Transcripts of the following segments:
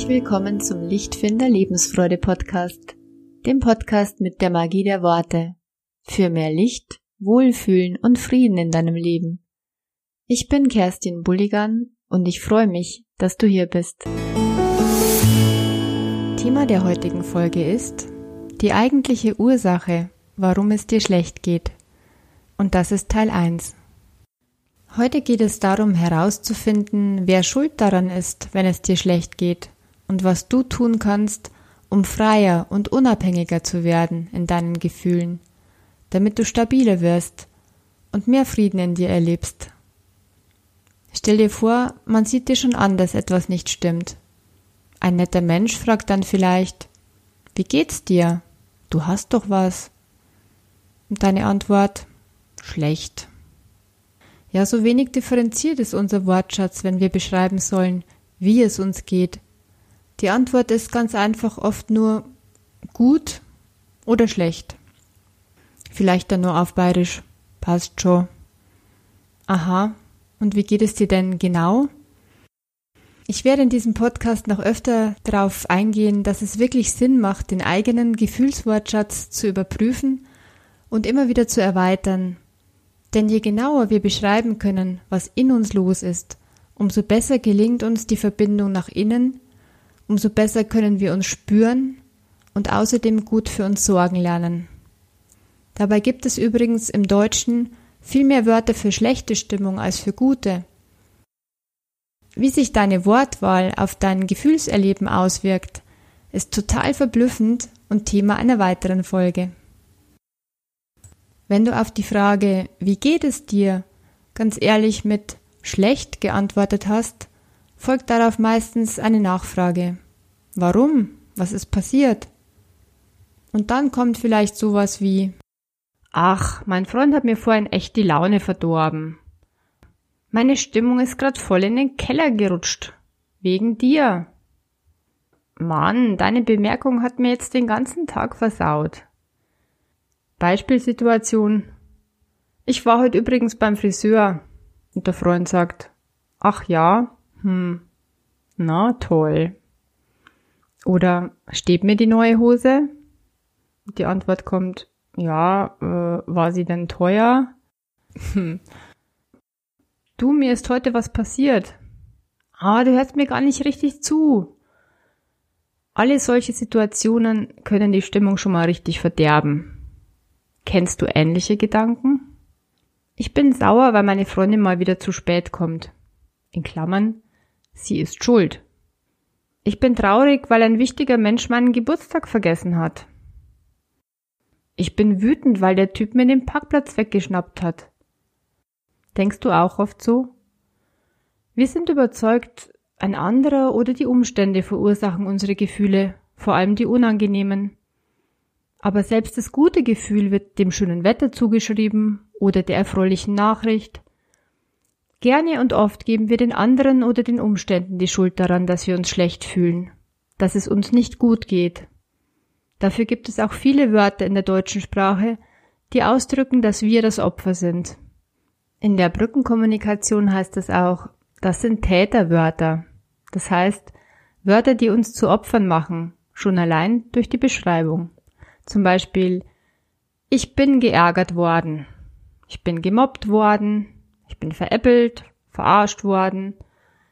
Herzlich willkommen zum Lichtfinder Lebensfreude Podcast, dem Podcast mit der Magie der Worte. Für mehr Licht, Wohlfühlen und Frieden in deinem Leben. Ich bin Kerstin Bulligan und ich freue mich, dass du hier bist. Thema der heutigen Folge ist die eigentliche Ursache, warum es dir schlecht geht. Und das ist Teil 1. Heute geht es darum herauszufinden, wer schuld daran ist, wenn es dir schlecht geht und was du tun kannst, um freier und unabhängiger zu werden in deinen Gefühlen, damit du stabiler wirst und mehr Frieden in dir erlebst. Stell dir vor, man sieht dir schon an, dass etwas nicht stimmt. Ein netter Mensch fragt dann vielleicht, wie geht's dir? Du hast doch was. Und deine Antwort, schlecht. Ja, so wenig differenziert ist unser Wortschatz, wenn wir beschreiben sollen, wie es uns geht. Die Antwort ist ganz einfach oft nur gut oder schlecht. Vielleicht dann nur auf bayerisch. Passt schon. Aha. Und wie geht es dir denn genau? Ich werde in diesem Podcast noch öfter darauf eingehen, dass es wirklich Sinn macht, den eigenen Gefühlswortschatz zu überprüfen und immer wieder zu erweitern, denn je genauer wir beschreiben können, was in uns los ist, umso besser gelingt uns die Verbindung nach innen, umso besser können wir uns spüren und außerdem gut für uns sorgen lernen. Dabei gibt es übrigens im Deutschen viel mehr Wörter für schlechte Stimmung als für gute. Wie sich deine Wortwahl auf dein Gefühlserleben auswirkt, ist total verblüffend und Thema einer weiteren Folge. Wenn du auf die Frage, wie geht es dir, ganz ehrlich mit schlecht geantwortet hast, folgt darauf meistens eine Nachfrage. Warum? Was ist passiert? Und dann kommt vielleicht sowas wie Ach, mein Freund hat mir vorhin echt die Laune verdorben. Meine Stimmung ist grad voll in den Keller gerutscht. Wegen dir. Mann, deine Bemerkung hat mir jetzt den ganzen Tag versaut. Beispielsituation. Ich war heute übrigens beim Friseur und der Freund sagt, ach ja, hm, na toll. Oder steht mir die neue Hose? Die Antwort kommt, ja, äh, war sie denn teuer? Hm. Du, mir ist heute was passiert. Ah, du hörst mir gar nicht richtig zu. Alle solche Situationen können die Stimmung schon mal richtig verderben. Kennst du ähnliche Gedanken? Ich bin sauer, weil meine Freundin mal wieder zu spät kommt. In Klammern, sie ist schuld. Ich bin traurig, weil ein wichtiger Mensch meinen Geburtstag vergessen hat. Ich bin wütend, weil der Typ mir den Parkplatz weggeschnappt hat. Denkst du auch oft so? Wir sind überzeugt, ein anderer oder die Umstände verursachen unsere Gefühle, vor allem die unangenehmen. Aber selbst das gute Gefühl wird dem schönen Wetter zugeschrieben oder der erfreulichen Nachricht. Gerne und oft geben wir den anderen oder den Umständen die Schuld daran, dass wir uns schlecht fühlen, dass es uns nicht gut geht. Dafür gibt es auch viele Wörter in der deutschen Sprache, die ausdrücken, dass wir das Opfer sind. In der Brückenkommunikation heißt es auch, das sind Täterwörter. Das heißt, Wörter, die uns zu Opfern machen, schon allein durch die Beschreibung. Zum Beispiel, ich bin geärgert worden, ich bin gemobbt worden, ich bin veräppelt, verarscht worden,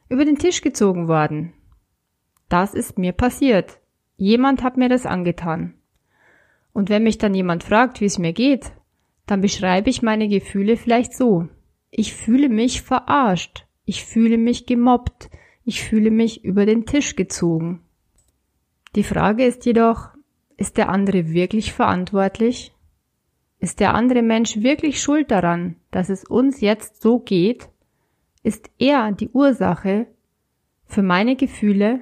über den Tisch gezogen worden. Das ist mir passiert. Jemand hat mir das angetan. Und wenn mich dann jemand fragt, wie es mir geht, dann beschreibe ich meine Gefühle vielleicht so. Ich fühle mich verarscht, ich fühle mich gemobbt, ich fühle mich über den Tisch gezogen. Die Frage ist jedoch, ist der andere wirklich verantwortlich? Ist der andere Mensch wirklich schuld daran, dass es uns jetzt so geht? Ist er die Ursache für meine Gefühle?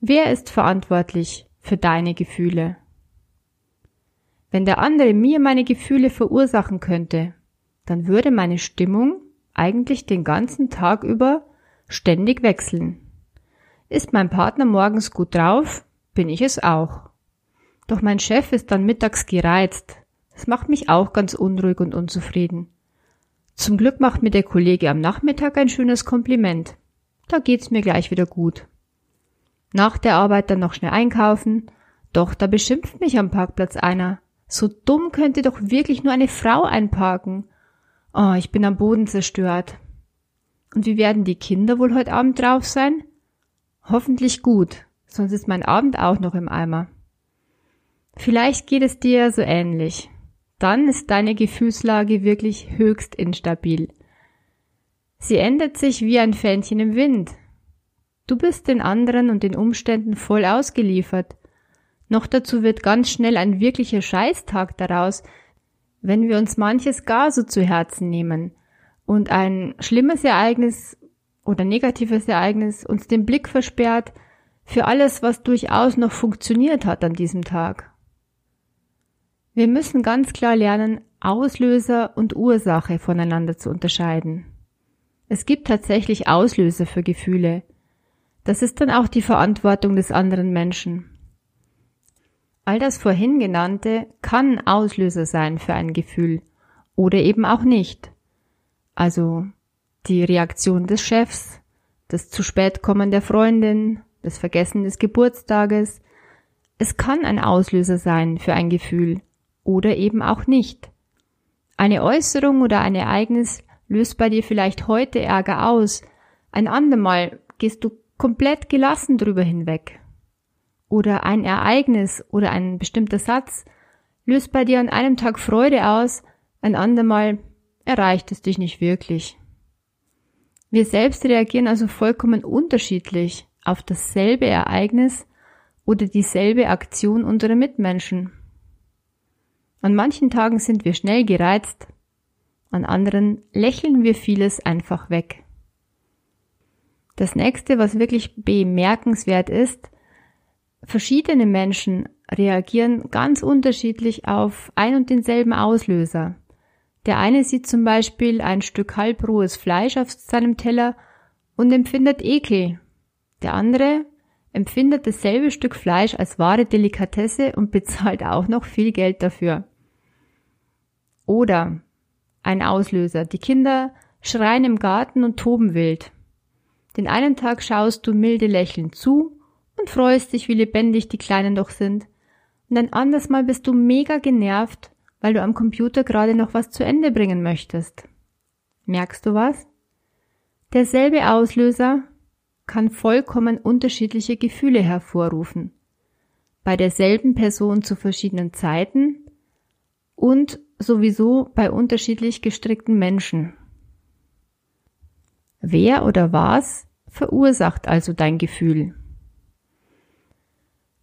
Wer ist verantwortlich für deine Gefühle? Wenn der andere mir meine Gefühle verursachen könnte, dann würde meine Stimmung eigentlich den ganzen Tag über ständig wechseln. Ist mein Partner morgens gut drauf, bin ich es auch. Doch mein Chef ist dann mittags gereizt. Das macht mich auch ganz unruhig und unzufrieden. Zum Glück macht mir der Kollege am Nachmittag ein schönes Kompliment. Da geht's mir gleich wieder gut. Nach der Arbeit dann noch schnell einkaufen. Doch da beschimpft mich am Parkplatz einer. So dumm könnte doch wirklich nur eine Frau einparken. Oh, ich bin am Boden zerstört. Und wie werden die Kinder wohl heute Abend drauf sein? Hoffentlich gut, sonst ist mein Abend auch noch im Eimer. Vielleicht geht es dir so ähnlich. Dann ist deine Gefühlslage wirklich höchst instabil. Sie ändert sich wie ein Fähnchen im Wind. Du bist den anderen und den Umständen voll ausgeliefert. Noch dazu wird ganz schnell ein wirklicher Scheißtag daraus, wenn wir uns manches gar so zu Herzen nehmen und ein schlimmes Ereignis oder negatives Ereignis uns den Blick versperrt für alles, was durchaus noch funktioniert hat an diesem Tag. Wir müssen ganz klar lernen, Auslöser und Ursache voneinander zu unterscheiden. Es gibt tatsächlich Auslöser für Gefühle. Das ist dann auch die Verantwortung des anderen Menschen. All das vorhin genannte kann Auslöser sein für ein Gefühl oder eben auch nicht. Also die Reaktion des Chefs, das zu spät kommen der Freundin, das Vergessen des Geburtstages. Es kann ein Auslöser sein für ein Gefühl oder eben auch nicht. Eine Äußerung oder ein Ereignis löst bei dir vielleicht heute Ärger aus, ein andermal gehst du komplett gelassen drüber hinweg oder ein Ereignis oder ein bestimmter Satz löst bei dir an einem Tag Freude aus, ein andermal erreicht es dich nicht wirklich. Wir selbst reagieren also vollkommen unterschiedlich auf dasselbe Ereignis oder dieselbe Aktion unserer Mitmenschen. An manchen Tagen sind wir schnell gereizt, an anderen lächeln wir vieles einfach weg. Das nächste, was wirklich bemerkenswert ist, Verschiedene Menschen reagieren ganz unterschiedlich auf ein und denselben Auslöser. Der eine sieht zum Beispiel ein Stück halbrohes Fleisch auf seinem Teller und empfindet Ekel. Der andere empfindet dasselbe Stück Fleisch als wahre Delikatesse und bezahlt auch noch viel Geld dafür. Oder ein Auslöser. Die Kinder schreien im Garten und toben wild. Den einen Tag schaust du milde lächelnd zu und freust dich, wie lebendig die Kleinen doch sind. Und ein anderes Mal bist du mega genervt, weil du am Computer gerade noch was zu Ende bringen möchtest. Merkst du was? Derselbe Auslöser kann vollkommen unterschiedliche Gefühle hervorrufen. Bei derselben Person zu verschiedenen Zeiten und sowieso bei unterschiedlich gestrickten Menschen. Wer oder was verursacht also dein Gefühl?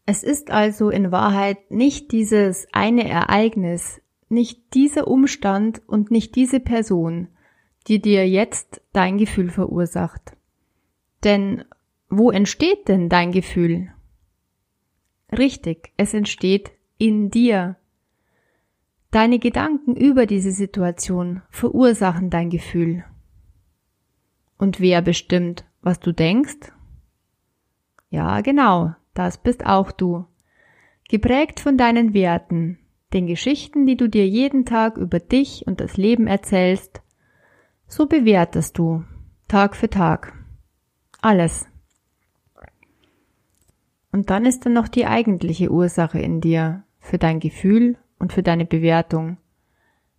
Es ist also in Wahrheit nicht dieses eine Ereignis, nicht dieser Umstand und nicht diese Person, die dir jetzt dein Gefühl verursacht. Denn wo entsteht denn dein Gefühl? Richtig, es entsteht in dir. Deine Gedanken über diese Situation verursachen dein Gefühl. Und wer bestimmt, was du denkst? Ja, genau, das bist auch du. Geprägt von deinen Werten, den Geschichten, die du dir jeden Tag über dich und das Leben erzählst, so bewertest du Tag für Tag alles. Und dann ist dann noch die eigentliche Ursache in dir für dein Gefühl und für deine Bewertung.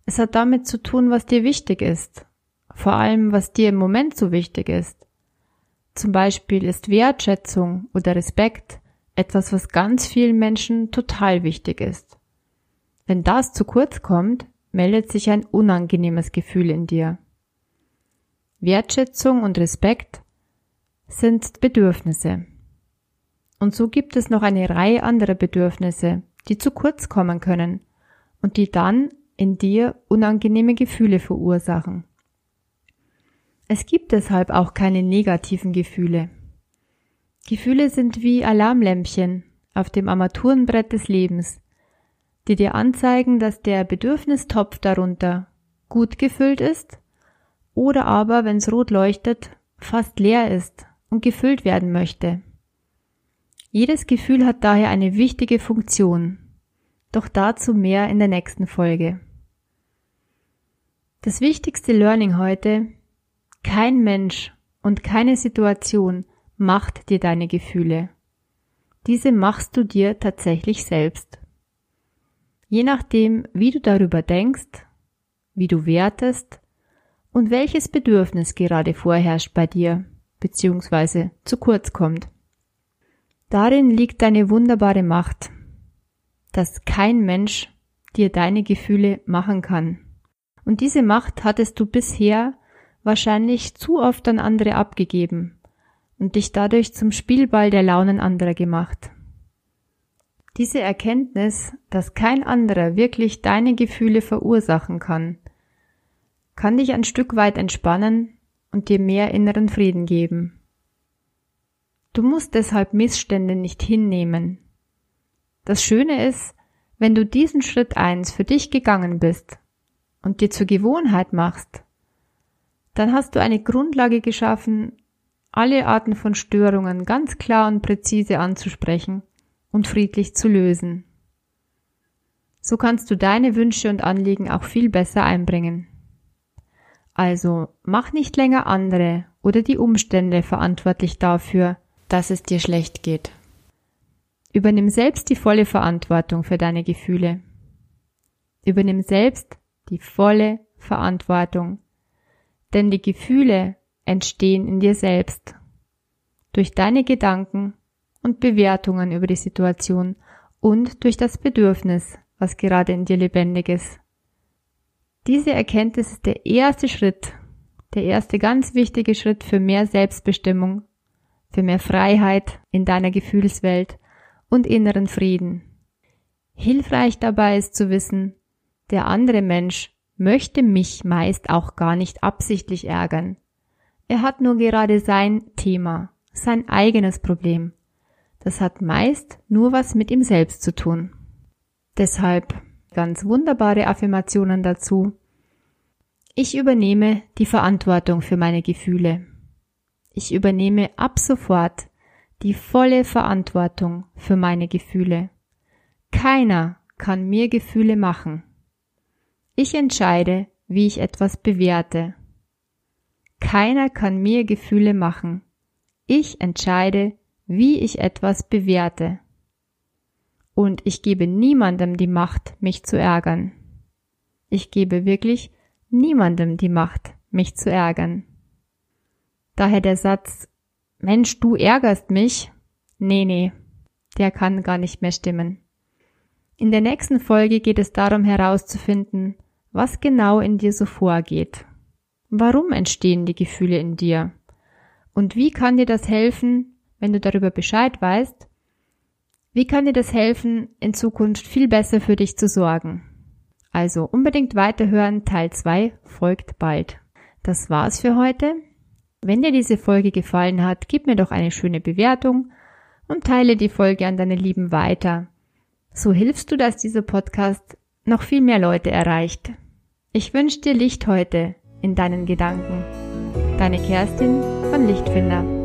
Es hat damit zu tun, was dir wichtig ist, vor allem was dir im Moment so wichtig ist. Zum Beispiel ist Wertschätzung oder Respekt etwas, was ganz vielen Menschen total wichtig ist. Wenn das zu kurz kommt, meldet sich ein unangenehmes Gefühl in dir. Wertschätzung und Respekt sind Bedürfnisse. Und so gibt es noch eine Reihe anderer Bedürfnisse, die zu kurz kommen können und die dann in dir unangenehme Gefühle verursachen. Es gibt deshalb auch keine negativen Gefühle. Gefühle sind wie Alarmlämpchen auf dem Armaturenbrett des Lebens, die dir anzeigen, dass der Bedürfnistopf darunter gut gefüllt ist oder aber, wenn es rot leuchtet, fast leer ist und gefüllt werden möchte. Jedes Gefühl hat daher eine wichtige Funktion, doch dazu mehr in der nächsten Folge. Das wichtigste Learning heute, kein Mensch und keine Situation macht dir deine Gefühle. diese machst du dir tatsächlich selbst. Je nachdem, wie du darüber denkst, wie du wertest und welches Bedürfnis gerade vorherrscht bei dir bzw. zu kurz kommt. Darin liegt deine wunderbare Macht, dass kein Mensch dir deine Gefühle machen kann. Und diese Macht hattest du bisher wahrscheinlich zu oft an andere abgegeben und dich dadurch zum Spielball der Launen anderer gemacht. Diese Erkenntnis, dass kein anderer wirklich deine Gefühle verursachen kann, kann dich ein Stück weit entspannen und dir mehr inneren Frieden geben. Du musst deshalb Missstände nicht hinnehmen. Das Schöne ist, wenn du diesen Schritt eins für dich gegangen bist und dir zur Gewohnheit machst, dann hast du eine Grundlage geschaffen, alle Arten von Störungen ganz klar und präzise anzusprechen und friedlich zu lösen. So kannst du deine Wünsche und Anliegen auch viel besser einbringen. Also mach nicht länger andere oder die Umstände verantwortlich dafür, dass es dir schlecht geht. Übernimm selbst die volle Verantwortung für deine Gefühle. Übernimm selbst die volle Verantwortung. Denn die Gefühle entstehen in dir selbst. Durch deine Gedanken und Bewertungen über die Situation und durch das Bedürfnis, was gerade in dir lebendig ist. Diese Erkenntnis ist der erste Schritt, der erste ganz wichtige Schritt für mehr Selbstbestimmung, für mehr Freiheit in deiner Gefühlswelt und inneren Frieden. Hilfreich dabei ist zu wissen, der andere Mensch möchte mich meist auch gar nicht absichtlich ärgern. Er hat nur gerade sein Thema, sein eigenes Problem. Das hat meist nur was mit ihm selbst zu tun. Deshalb ganz wunderbare Affirmationen dazu. Ich übernehme die Verantwortung für meine Gefühle. Ich übernehme ab sofort die volle Verantwortung für meine Gefühle. Keiner kann mir Gefühle machen. Ich entscheide, wie ich etwas bewerte. Keiner kann mir Gefühle machen. Ich entscheide, wie ich etwas bewerte. Und ich gebe niemandem die Macht, mich zu ärgern. Ich gebe wirklich niemandem die Macht, mich zu ärgern. Daher der Satz, Mensch, du ärgerst mich. Nee, nee, der kann gar nicht mehr stimmen. In der nächsten Folge geht es darum herauszufinden, was genau in dir so vorgeht. Warum entstehen die Gefühle in dir? Und wie kann dir das helfen, wenn du darüber Bescheid weißt? Wie kann dir das helfen, in Zukunft viel besser für dich zu sorgen? Also unbedingt weiterhören, Teil 2 folgt bald. Das war's für heute. Wenn dir diese Folge gefallen hat, gib mir doch eine schöne Bewertung und teile die Folge an deine Lieben weiter. So hilfst du, dass dieser Podcast noch viel mehr Leute erreicht. Ich wünsche dir Licht heute in deinen Gedanken. Deine Kerstin von Lichtfinder.